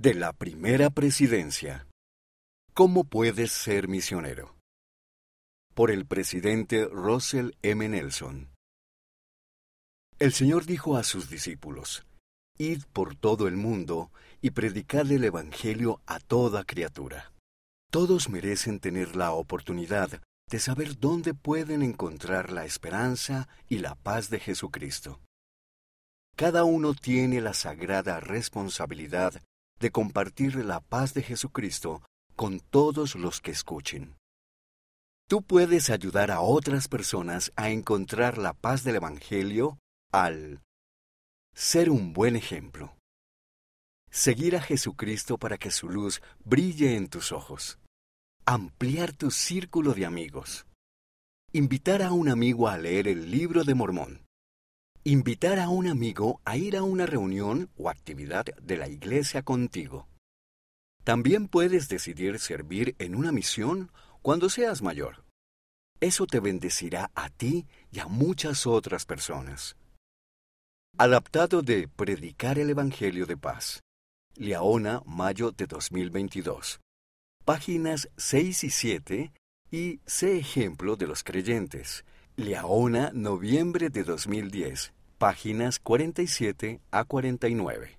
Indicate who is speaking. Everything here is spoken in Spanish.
Speaker 1: De la primera presidencia. ¿Cómo puedes ser misionero? Por el presidente Russell M. Nelson. El Señor dijo a sus discípulos, Id por todo el mundo y predicad el Evangelio a toda criatura. Todos merecen tener la oportunidad de saber dónde pueden encontrar la esperanza y la paz de Jesucristo. Cada uno tiene la sagrada responsabilidad de compartir la paz de Jesucristo con todos los que escuchen. Tú puedes ayudar a otras personas a encontrar la paz del Evangelio al ser un buen ejemplo. Seguir a Jesucristo para que su luz brille en tus ojos. Ampliar tu círculo de amigos. Invitar a un amigo a leer el libro de Mormón. Invitar a un amigo a ir a una reunión o actividad de la iglesia contigo. También puedes decidir servir en una misión cuando seas mayor. Eso te bendecirá a ti y a muchas otras personas. Adaptado de Predicar el Evangelio de Paz. Leona, mayo de 2022. Páginas 6 y 7 y Sé ejemplo de los creyentes. Leona, noviembre de 2010 páginas 47 a 49.